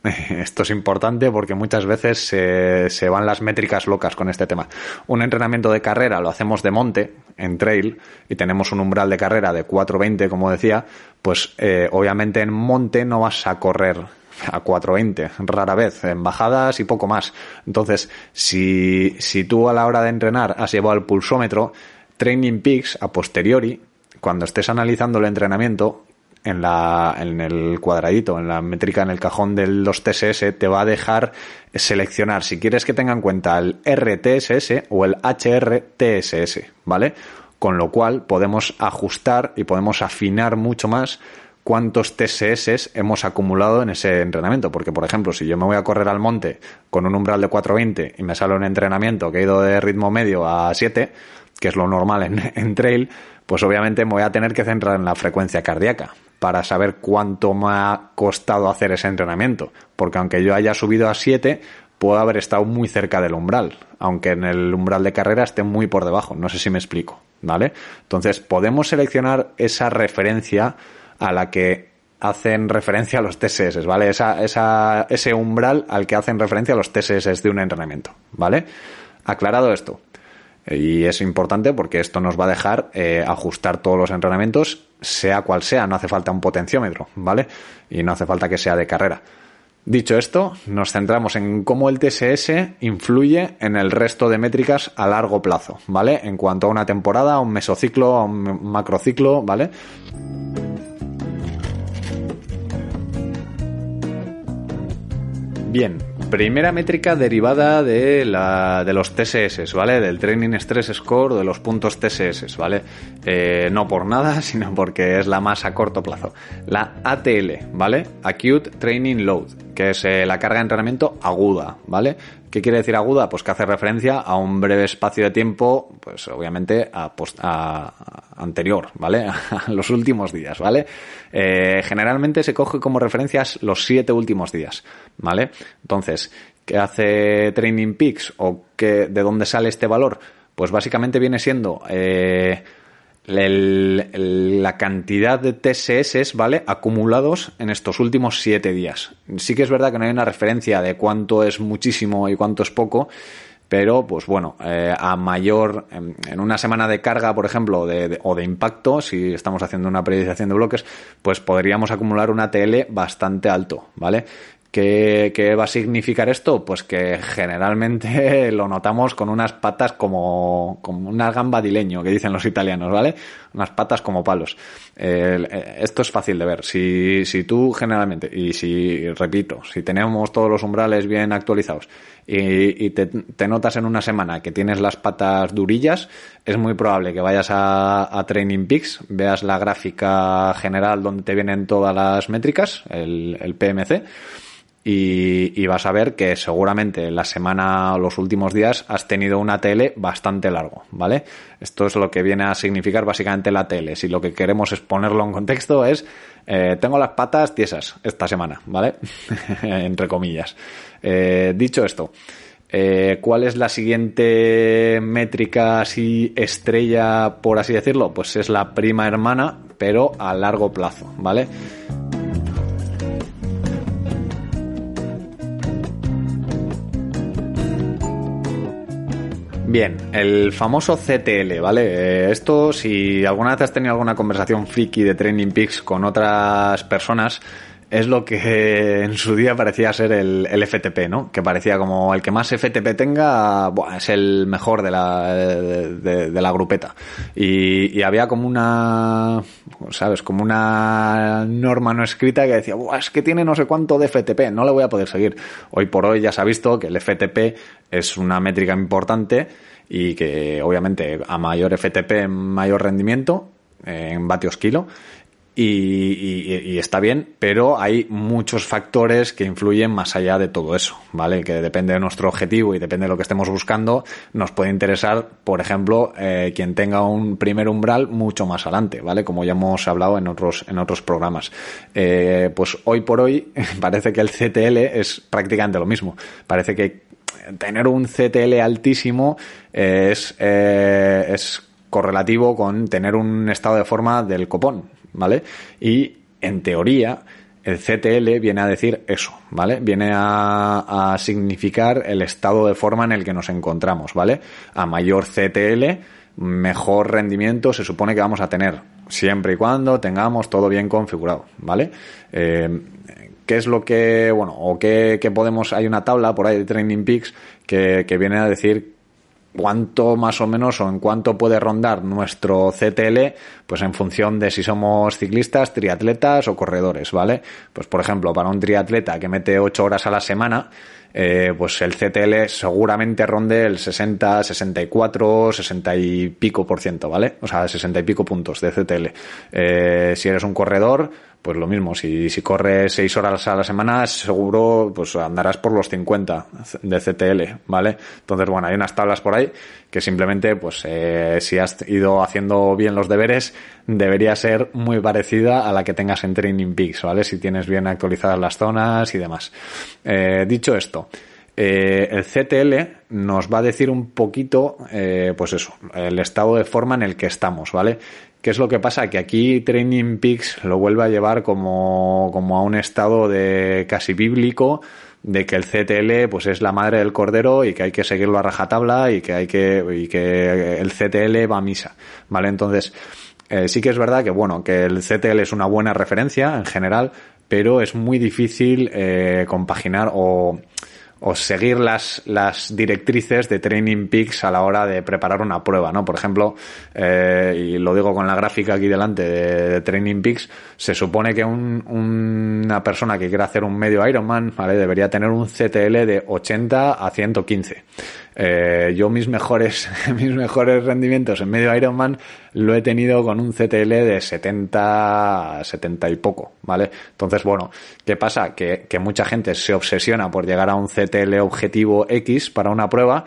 Esto es importante porque muchas veces se, van las métricas locas con este tema. Un entrenamiento de carrera lo hacemos de monte, en trail, y tenemos un umbral de carrera de 4.20, como decía, pues eh, obviamente en monte no vas a correr a 4.20, rara vez, en bajadas y poco más. Entonces, si, si tú a la hora de entrenar has llevado el pulsómetro, Training Peaks a posteriori, cuando estés analizando el entrenamiento, en, la, en el cuadradito, en la métrica, en el cajón de los TSS, te va a dejar seleccionar si quieres que tenga en cuenta el RTSS o el HRTSS, ¿vale? Con lo cual podemos ajustar y podemos afinar mucho más cuántos TSS hemos acumulado en ese entrenamiento. Porque, por ejemplo, si yo me voy a correr al monte con un umbral de 420 y me sale un entrenamiento que he ido de ritmo medio a 7, que es lo normal en, en trail, pues obviamente me voy a tener que centrar en la frecuencia cardíaca para saber cuánto me ha costado hacer ese entrenamiento. Porque aunque yo haya subido a 7, puedo haber estado muy cerca del umbral, aunque en el umbral de carrera esté muy por debajo. No sé si me explico, ¿vale? Entonces, podemos seleccionar esa referencia a la que hacen referencia a los TSS, ¿vale? Ese umbral al que hacen referencia los TSS de un entrenamiento, ¿vale? Aclarado esto. Y es importante porque esto nos va a dejar eh, ajustar todos los entrenamientos sea cual sea, no hace falta un potenciómetro, ¿vale? Y no hace falta que sea de carrera. Dicho esto, nos centramos en cómo el TSS influye en el resto de métricas a largo plazo, ¿vale? En cuanto a una temporada, a un mesociclo, a un macrociclo, ¿vale? Bien, Primera métrica derivada de, la, de los TSS, ¿vale? Del Training Stress Score, de los puntos TSS, ¿vale? Eh, no por nada, sino porque es la más a corto plazo. La ATL, ¿vale? Acute Training Load, que es eh, la carga de entrenamiento aguda, ¿vale? ¿Qué quiere decir aguda? Pues que hace referencia a un breve espacio de tiempo, pues obviamente a, anterior, ¿vale? A los últimos días, ¿vale? Eh, generalmente se coge como referencias los siete últimos días, ¿vale? Entonces, ¿qué hace Training Peaks o qué, de dónde sale este valor? Pues básicamente viene siendo eh, la cantidad de TSS, ¿vale? Acumulados en estos últimos siete días. Sí que es verdad que no hay una referencia de cuánto es muchísimo y cuánto es poco, pero pues bueno, eh, a mayor, en, una semana de carga, por ejemplo, de, o de impacto, si estamos haciendo una periodización de bloques, pues podríamos acumular una TL bastante alto, ¿vale? ¿Qué, va a significar esto? Pues que generalmente lo notamos con unas patas como, como una gambadileño, que dicen los italianos, ¿vale? Unas patas como palos. Eh, esto es fácil de ver. Si, si tú generalmente, y si, repito, si tenemos todos los umbrales bien actualizados y, te, te, notas en una semana que tienes las patas durillas, es muy probable que vayas a, a Training Peaks, veas la gráfica general donde te vienen todas las métricas, el, el PMC, y, vas a ver que seguramente la semana o los últimos días has tenido una tele bastante largo, ¿vale? Esto es lo que viene a significar básicamente la tele. Si lo que queremos es ponerlo en contexto es eh, tengo las patas tiesas esta semana, ¿vale? Entre comillas. Eh, dicho esto, eh, ¿cuál es la siguiente métrica así estrella, por así decirlo? Pues es la prima hermana, pero a largo plazo, ¿vale? Bien, el famoso CTL, ¿vale? Eh, esto, si alguna vez has tenido alguna conversación friki de Training Peaks con otras personas, es lo que en su día parecía ser el, FTP, ¿no? Que parecía como el que más FTP tenga, es el mejor de la, de, la grupeta. Y, había como una, ¿sabes? Como una norma no escrita que decía, es que tiene no sé cuánto de FTP, no le voy a poder seguir. Hoy por hoy ya se ha visto que el FTP es una métrica importante y que obviamente a mayor FTP, mayor rendimiento en vatios kilo y, está bien, pero hay muchos factores que influyen más allá de todo eso, ¿vale? Que depende de nuestro objetivo y depende de lo que estemos buscando, nos puede interesar, por ejemplo, eh, quien tenga un primer umbral mucho más adelante, ¿vale? Como ya hemos hablado en otros, en otros programas. Eh, pues hoy por hoy parece que el CTL es prácticamente lo mismo. Parece que tener un CTL altísimo es, eh, es correlativo con tener un estado de forma del copón, ¿vale? Y en teoría, el CTL viene a decir eso, ¿vale? Viene a, significar el estado de forma en el que nos encontramos, ¿vale? A mayor CTL, mejor rendimiento se supone que vamos a tener, siempre y cuando tengamos todo bien configurado, ¿vale? Eh, ¿Qué es lo que, bueno, o qué, podemos, hay una tabla por ahí de Training Peaks que, que viene a decir cuánto más o menos o en cuánto puede rondar nuestro CTL, pues en función de si somos ciclistas, triatletas o corredores, ¿vale? Pues por ejemplo, para un triatleta que mete 8 horas a la semana, eh, pues el CTL seguramente ronde el 60, 64, 60 y pico por ciento, ¿vale? O sea, 60 y pico puntos de CTL. Eh, si eres un corredor, pues lo mismo, si, si corres 6 horas a la semana, seguro pues andarás por los 50 de CTL, ¿vale? Entonces, bueno, hay unas tablas por ahí que simplemente, pues eh, si has ido haciendo bien los deberes, debería ser muy parecida a la que tengas en Training Peaks, ¿vale? Si tienes bien actualizadas las zonas y demás. Eh, dicho esto, eh, el CTL nos va a decir un poquito, eh, pues eso, el estado de forma en el que estamos, ¿vale? ¿Qué es lo que pasa? Que aquí Training Peaks lo vuelve a llevar como, como a un estado de casi bíblico, de que el CTL pues es la madre del cordero y que hay que seguirlo a rajatabla y que hay que, y que el CTL va a misa, ¿vale? Entonces, eh, sí que es verdad que bueno, que el CTL es una buena referencia en general, pero es muy difícil eh, compaginar o o seguir las, las directrices de Training Peaks a la hora de preparar una prueba, ¿no? Por ejemplo, eh, y lo digo con la gráfica aquí delante de, Training Peaks, se supone que un, una persona que quiera hacer un medio Ironman, ¿vale? Debería tener un CTL de 80 a 115. Eh, yo mis mejores, mis mejores rendimientos en medio Ironman lo he tenido con un CTL de 70, 70 y poco, ¿vale? Entonces, bueno, ¿qué pasa? Que, que mucha gente se obsesiona por llegar a un CTL objetivo X para una prueba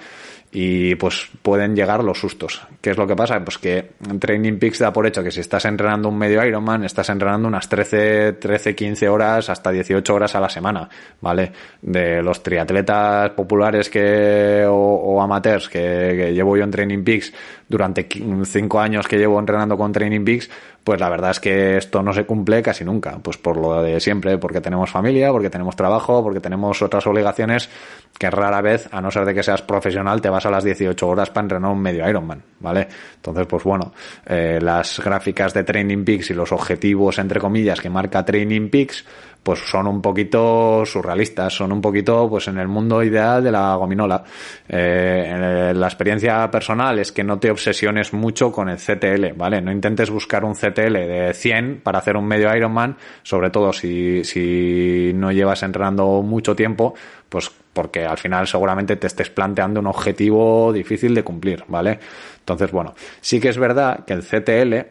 y pues pueden llegar los sustos. ¿Qué es lo que pasa? Pues que Training Peaks da por hecho que si estás entrenando un medio Ironman, estás entrenando unas 13, 13, 15 horas hasta 18 horas a la semana, ¿vale? De los triatletas populares que, o, amateurs que, que, llevo yo en Training Peaks durante 5 años que llevo entrenando con Training Peaks, pues la verdad es que esto no se cumple casi nunca, pues por lo de siempre, porque tenemos familia, porque tenemos trabajo, porque tenemos otras obligaciones que rara vez, a no ser de que seas profesional, te vas a las 18 horas para entrenar un medio Ironman, ¿vale? Entonces, pues bueno, eh, las gráficas de Training Peaks y los objetivos, entre comillas, que marca Training Peaks, pues son un poquito surrealistas, son un poquito pues en el mundo ideal de la gominola. Eh, la experiencia personal es que no te obsesiones mucho con el CTL, ¿vale? No intentes buscar un CTL de 100 para hacer un medio Ironman, sobre todo si, si no llevas entrenando mucho tiempo, pues porque al final seguramente te estés planteando un objetivo difícil de cumplir, ¿vale? Entonces, bueno, sí que es verdad que el CTL,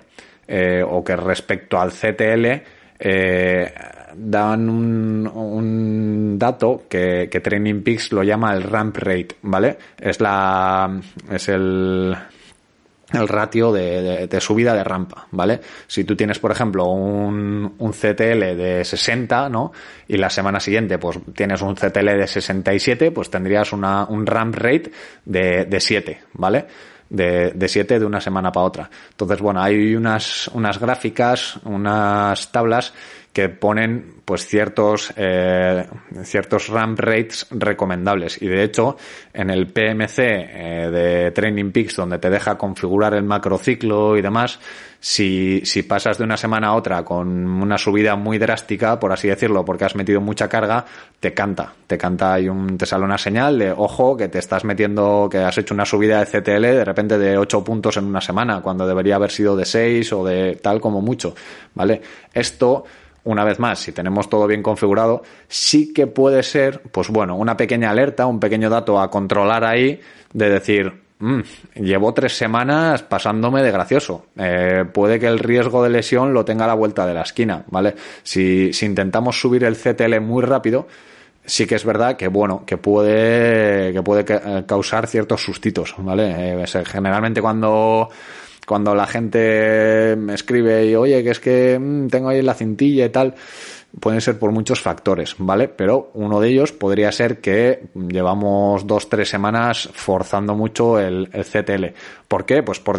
eh, o que respecto al CTL, eh, dan un, un dato que, que, Training Peaks lo llama el ramp rate, ¿vale? Es la, es el, el ratio de, de, subida de rampa, ¿vale? Si tú tienes, por ejemplo, un, un CTL de 60, ¿no? Y la semana siguiente, pues tienes un CTL de 67, pues tendrías una, un ramp rate de, de 7, ¿vale? de, de 7 de una semana para otra. Entonces, bueno, hay unas, unas gráficas, unas tablas que ponen pues ciertos eh, ciertos ramp rates recomendables. Y de hecho en el PMC eh, de Training Peaks donde te deja configurar el macrociclo y demás si, si pasas de una semana a otra con una subida muy drástica por así decirlo porque has metido mucha carga te canta. Te canta y un te sale una señal de ojo que te estás metiendo que has hecho una subida de CTL de repente de 8 puntos en una semana cuando debería haber sido de 6 o de tal como mucho vale esto una vez más, si tenemos todo bien configurado, sí que puede ser, pues bueno, una pequeña alerta, un pequeño dato a controlar ahí de decir, mmm, llevo tres semanas pasándome de gracioso. Eh, puede que el riesgo de lesión lo tenga a la vuelta de la esquina, ¿vale? Si, intentamos subir el CTL muy rápido, sí que es verdad que bueno que puede que puede causar ciertos sustitos vale eh, generalmente cuando cuando la gente me escribe y oye, que es que mm, tengo ahí la cintilla y tal, pueden ser por muchos factores, ¿vale? Pero uno de ellos podría ser que llevamos dos, tres semanas forzando mucho el, el CTL. ¿Por qué? Pues por,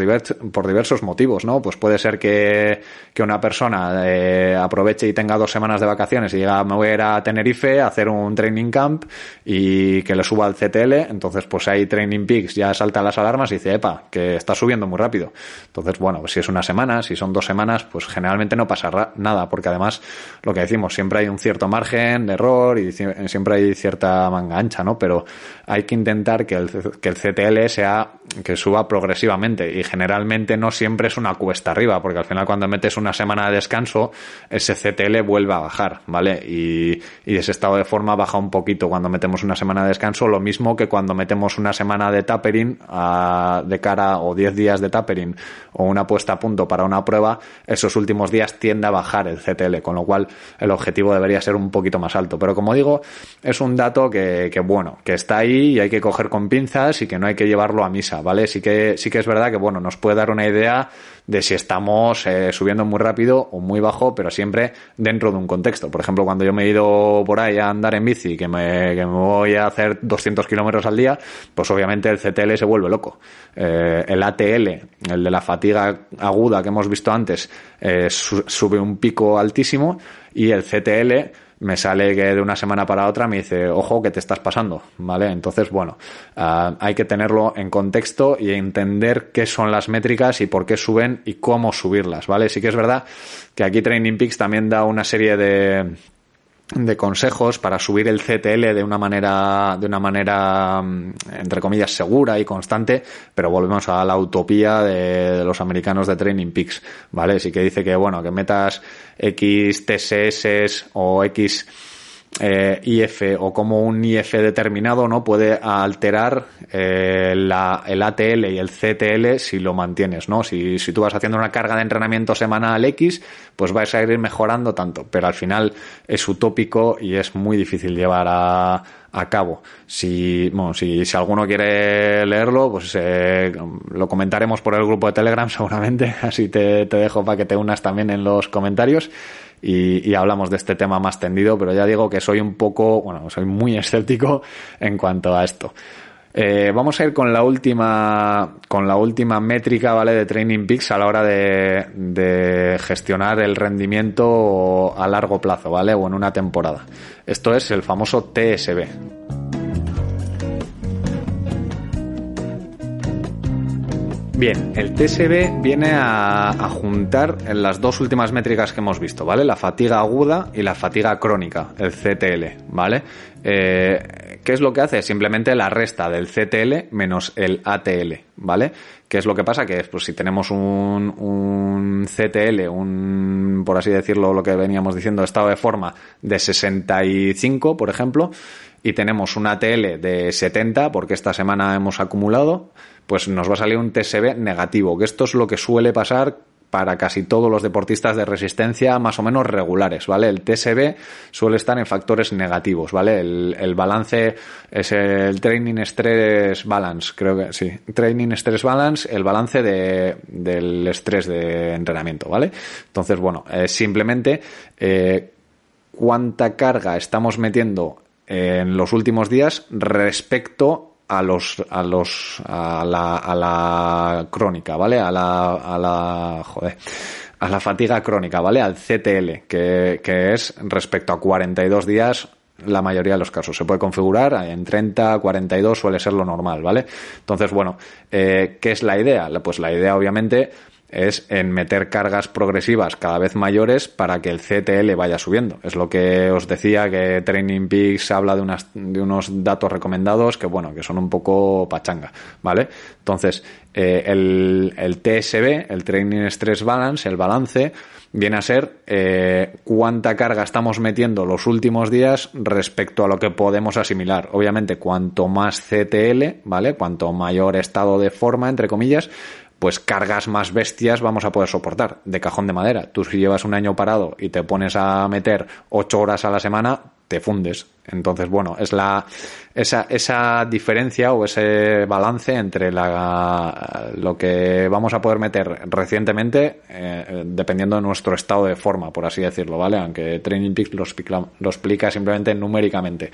por diversos motivos, ¿no? Pues puede ser que, que una persona eh, aproveche y tenga dos semanas de vacaciones y diga, me voy a ir a Tenerife a hacer un training camp y que le suba al CTL, entonces pues hay training peaks, ya saltan las alarmas y dice, epa, que está subiendo muy rápido. Entonces, bueno, pues si es una semana, si son dos semanas, pues generalmente no pasa nada, porque además, lo que decimos, siempre hay un cierto margen de error y siempre hay cierta manga ancha, ¿no? Pero hay que intentar que el, que el CTL sea, que suba progresivamente y generalmente no siempre es una cuesta arriba porque al final cuando metes una semana de descanso ese CTL vuelve a bajar, ¿vale? Y, ese estado de forma baja un poquito cuando metemos una semana de descanso, lo mismo que cuando metemos una semana de tapering de cara o 10 días de tapering o una puesta a punto para una prueba, esos últimos días tiende a bajar el CTL, con lo cual el objetivo debería ser un poquito más alto. Pero como digo, es un dato que, que bueno, que está ahí y hay que coger con pinzas y que no hay que llevarlo a misa, ¿vale? Sí que, sí que es verdad que, bueno, nos puede dar una idea de si estamos eh, subiendo muy rápido o muy bajo, pero siempre dentro de un contexto. Por ejemplo, cuando yo me he ido por ahí a andar en bici, que me, que me voy a hacer 200 kilómetros al día, pues obviamente el CTL se vuelve loco. Eh, el ATL, el de la fatiga aguda que hemos visto antes, eh, sube un pico altísimo y el CTL me sale que de una semana para otra me dice, ojo, que te estás pasando, ¿vale? Entonces, bueno, ah, hay que tenerlo en contexto y entender qué son las métricas y por qué suben y cómo subirlas, ¿vale? Sí que es verdad que aquí Training Peaks también da una serie de de consejos para subir el CTL de una manera, de una manera, mm, entre comillas, segura y constante, pero volvemos a la utopía de, los americanos de Training Peaks, ¿vale? Sí que dice que, bueno, que metas X TSS o X eh, IF o cómo un IF determinado no puede alterar eh, la, el ATL y el CTL si lo mantienes, ¿no? Si, si tú vas haciendo una carga de entrenamiento semanal X, pues vais a ir mejorando tanto, pero al final es utópico y es muy difícil llevar a, a cabo. Si, bueno, si, si alguno quiere leerlo, pues eh, lo comentaremos por el grupo de Telegram seguramente, así te, te dejo para que te unas también en los comentarios y, hablamos de este tema más tendido, pero ya digo que soy un poco, bueno, soy muy escéptico en cuanto a esto. Eh, vamos a ir con la última, con la última métrica, ¿vale? De Training Peaks a la hora de gestionar el rendimiento a largo plazo, ¿vale? O en una temporada. Esto es el famoso TSB. Bien, el TSB viene a, juntar las dos últimas métricas que hemos visto, ¿vale? La fatiga aguda y la fatiga crónica, el CTL, ¿vale? Eh, ¿Qué es lo que hace? Simplemente la resta del CTL menos el ATL, ¿vale? ¿Qué es lo que pasa? Que pues, si tenemos un, un CTL, un, por así decirlo, lo que veníamos diciendo, estado de forma de 65, por ejemplo, y tenemos un ATL de 70, porque esta semana hemos acumulado, pues nos va a salir un TSB negativo, que esto es lo que suele pasar para casi todos los deportistas de resistencia más o menos regulares, ¿vale? El TSB suele estar en factores negativos, ¿vale? El, el, balance es el Training Stress Balance, creo que sí. Training Stress Balance, el balance de, del estrés de entrenamiento, ¿vale? Entonces, bueno, eh, simplemente eh, cuánta carga estamos metiendo en los últimos días respecto a los a los a la, a la crónica, ¿vale? A la a la joder, a la fatiga crónica, ¿vale? Al CTL, que, que es respecto a 42 días la mayoría de los casos. Se puede configurar en 30, 42 suele ser lo normal, ¿vale? Entonces, bueno, eh, ¿qué es la idea? Pues la idea, obviamente, es en meter cargas progresivas cada vez mayores para que el CTL vaya subiendo. Es lo que os decía que Training Peaks habla de, unas, de unos datos recomendados que, bueno, que son un poco pachanga, ¿vale? Entonces, eh, el, el TSB, el Training Stress Balance, el balance, viene a ser eh, cuánta carga estamos metiendo los últimos días respecto a lo que podemos asimilar. Obviamente, cuanto más CTL, ¿vale? Cuanto mayor estado de forma, entre comillas, pues cargas más bestias vamos a poder soportar de cajón de madera. Tú si llevas un año parado y te pones a meter ocho horas a la semana, te fundes. Entonces, bueno, es la esa, esa diferencia o ese balance entre la, lo que vamos a poder meter recientemente, eh, dependiendo de nuestro estado de forma, por así decirlo, ¿vale? Aunque Training Peaks lo explica, lo explica simplemente numéricamente.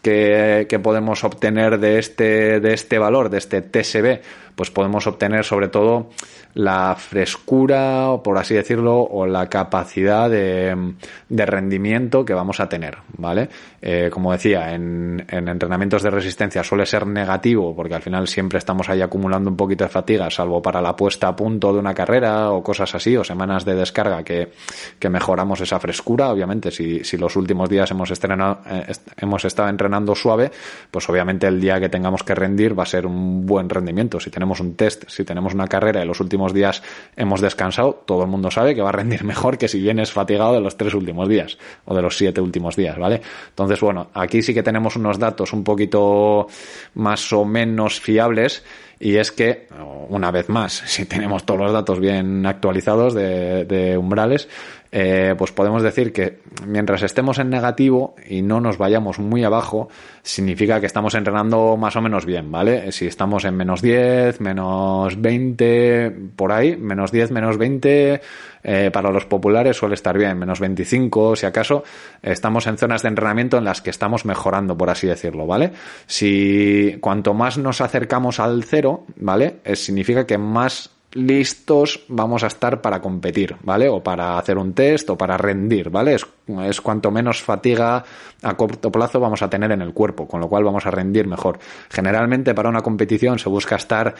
¿Qué, ¿Qué, podemos obtener de este, de este valor, de este TSB? Pues podemos obtener sobre todo la frescura, por así decirlo, o la capacidad de, de rendimiento que vamos a tener, ¿vale? Eh, como decía, en, en, entrenamientos de resistencia suele ser negativo, porque al final siempre estamos ahí acumulando un poquito de fatiga, salvo para la puesta a punto de una carrera o cosas así, o semanas de descarga que, que mejoramos esa frescura. Obviamente, si, si los últimos días hemos, estrenado, eh, hemos estado entrenando suave, pues obviamente el día que tengamos que rendir va a ser un buen rendimiento. Si tenemos un test, si tenemos una carrera y los últimos días hemos descansado, todo el mundo sabe que va a rendir mejor que si vienes fatigado de los tres últimos días o de los siete últimos días, ¿vale? Entonces, bueno, aquí sí que tenemos unos datos un poquito más o menos fiables y es que, una vez más, si tenemos todos los datos bien actualizados de, umbrales, eh, pues podemos decir que mientras estemos en negativo y no nos vayamos muy abajo, significa que estamos entrenando más o menos bien, ¿vale? Si estamos en menos 10, menos 20, por ahí, menos 10, menos 20, eh, para los populares suele estar bien, menos 25, si acaso, estamos en zonas de entrenamiento en las que estamos mejorando, por así decirlo, ¿vale? Si cuanto más nos acercamos al cero, ¿vale? Eh, significa que más listos vamos a estar para competir, ¿vale? O para hacer un test o para rendir, ¿vale? Es, cuanto menos fatiga a corto plazo vamos a tener en el cuerpo, con lo cual vamos a rendir mejor. Generalmente para una competición se busca estar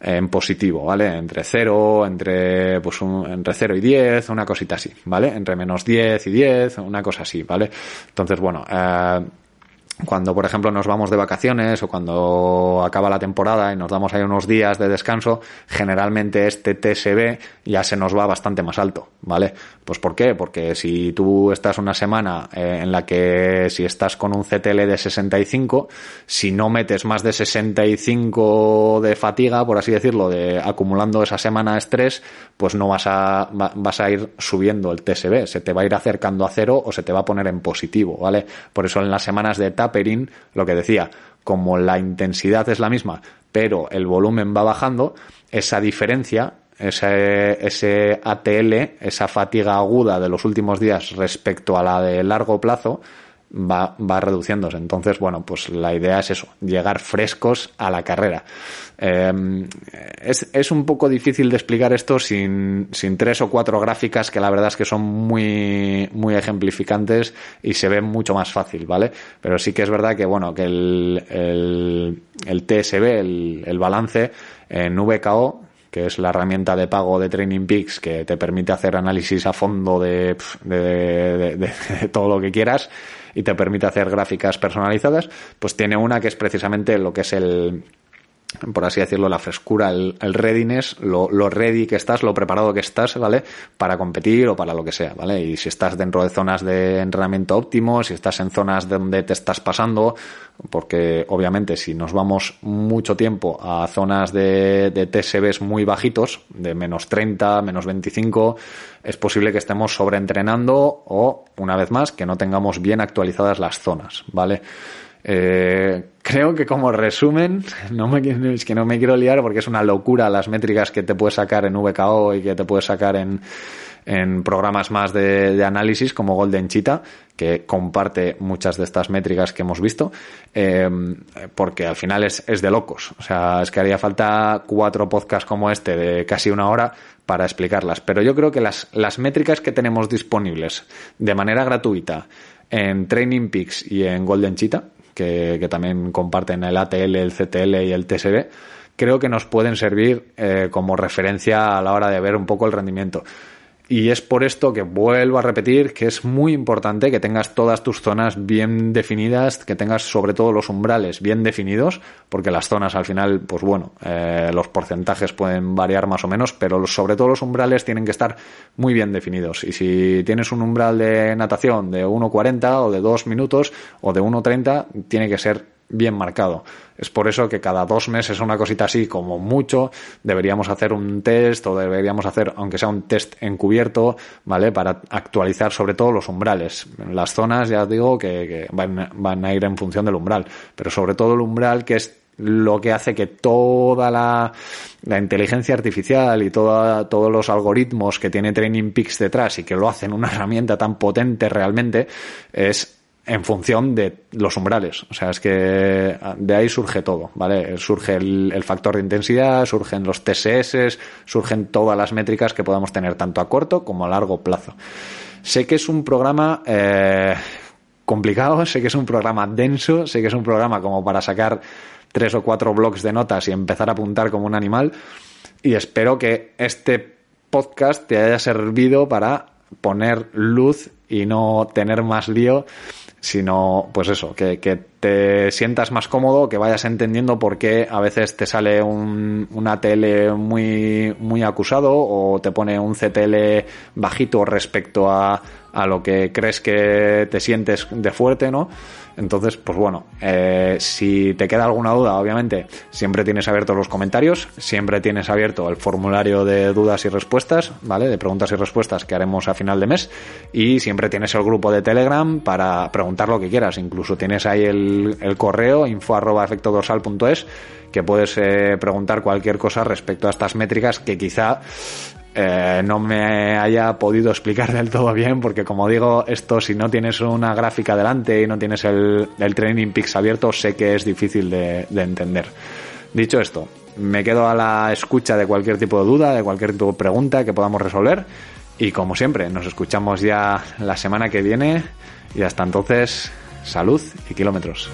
en positivo, ¿vale? Entre 0, entre, pues entre 0 y 10, una cosita así, ¿vale? Entre menos 10 y 10, una cosa así, ¿vale? Entonces, bueno, eh, cuando, por ejemplo, nos vamos de vacaciones o cuando acaba la temporada y nos damos ahí unos días de descanso, generalmente este TSB ya se nos va bastante más alto, ¿vale? Pues ¿por qué? Porque si tú estás una semana eh, en la que si estás con un CTL de 65, si no metes más de 65 de fatiga, por así decirlo, de acumulando esa semana estrés, pues no vas a, vas a ir subiendo el TSB, se te va a ir acercando a cero o se te va a poner en positivo, ¿vale? Por eso en las semanas de etapa Perín, lo que decía, como la intensidad es la misma, pero el volumen va bajando, esa diferencia, ese, ese ATL, esa fatiga aguda de los últimos días respecto a la de largo plazo, va, va reduciéndose. Entonces, bueno, pues la idea es eso, llegar frescos a la carrera. Eh, es, es, un poco difícil de explicar esto sin, sin, tres o cuatro gráficas que la verdad es que son muy, muy ejemplificantes y se ven mucho más fácil, ¿vale? Pero sí que es verdad que, bueno, que el, el, el TSB, el, el balance en VKO, que es la herramienta de pago de Training Peaks que te permite hacer análisis a fondo de, de, todo lo que quieras y te permite hacer gráficas personalizadas, pues tiene una que es precisamente lo que es el, por así decirlo, la frescura, el, el readiness, lo, lo, ready que estás, lo preparado que estás, ¿vale? Para competir o para lo que sea, ¿vale? Y si estás dentro de zonas de entrenamiento óptimo, si estás en zonas donde te estás pasando, porque obviamente si nos vamos mucho tiempo a zonas de, de TSBs muy bajitos, de menos 30, menos 25, es posible que estemos sobreentrenando o, una vez más, que no tengamos bien actualizadas las zonas, ¿vale? Eh, creo que como resumen, no me, es que no me quiero liar porque es una locura las métricas que te puedes sacar en VKO y que te puedes sacar en, en programas más de, análisis como Golden Cheetah, que comparte muchas de estas métricas que hemos visto, eh, porque al final es, es de locos. O sea, es que haría falta cuatro podcasts como este de casi una hora para explicarlas. Pero yo creo que las, las métricas que tenemos disponibles de manera gratuita en Training Peaks y en Golden Cheetah, que, que, también comparten el ATL, el CTL y el TSB, creo que nos pueden servir eh, como referencia a la hora de ver un poco el rendimiento. Y es por esto que vuelvo a repetir que es muy importante que tengas todas tus zonas bien definidas, que tengas sobre todo los umbrales bien definidos, porque las zonas al final, pues bueno, eh, los porcentajes pueden variar más o menos, pero sobre todo los umbrales tienen que estar muy bien definidos. Y si tienes un umbral de natación de 1,40 o de 2 minutos o de 1,30, tiene que ser bien marcado. Es por eso que cada dos meses una cosita así, como mucho, deberíamos hacer un test o deberíamos hacer, aunque sea un test encubierto, ¿vale? Para actualizar sobre todo los umbrales. Las zonas, ya digo, que, que van, van a ir en función del umbral, pero sobre todo el umbral que es lo que hace que toda la, la inteligencia artificial y toda, todos los algoritmos que tiene Training Peaks detrás y que lo hacen una herramienta tan potente realmente es en función de los umbrales. O sea, es que de ahí surge todo, ¿vale? Surge el, factor de intensidad, surgen los TSS, surgen todas las métricas que podamos tener tanto a corto como a largo plazo. Sé que es un programa eh, complicado, sé que es un programa denso, sé que es un programa como para sacar tres o cuatro blogs de notas y empezar a apuntar como un animal. Y espero que este podcast te haya servido para poner luz y no tener más lío sino pues eso, que, que, te sientas más cómodo, que vayas entendiendo por qué a veces te sale un, un ATL muy, muy acusado o te pone un CTL bajito respecto a, a lo que crees que te sientes de fuerte, ¿no? Entonces, pues bueno, eh, si te queda alguna duda, obviamente, siempre tienes abiertos los comentarios, siempre tienes abierto el formulario de dudas y respuestas, ¿vale? De preguntas y respuestas que haremos a final de mes. Y siempre tienes el grupo de Telegram para preguntar lo que quieras. Incluso tienes ahí el, correo info arroba efectodorsal.es que puedes eh, preguntar cualquier cosa respecto a estas métricas que quizá eh, no me haya podido explicar del todo bien, porque como digo, esto si no tienes una gráfica delante y no tienes el, el Training Peaks abierto, sé que es difícil de, de, entender. Dicho esto, me quedo a la escucha de cualquier tipo de duda, de cualquier tipo de pregunta que podamos resolver. Y como siempre, nos escuchamos ya la semana que viene. Y hasta entonces, salud y kilómetros.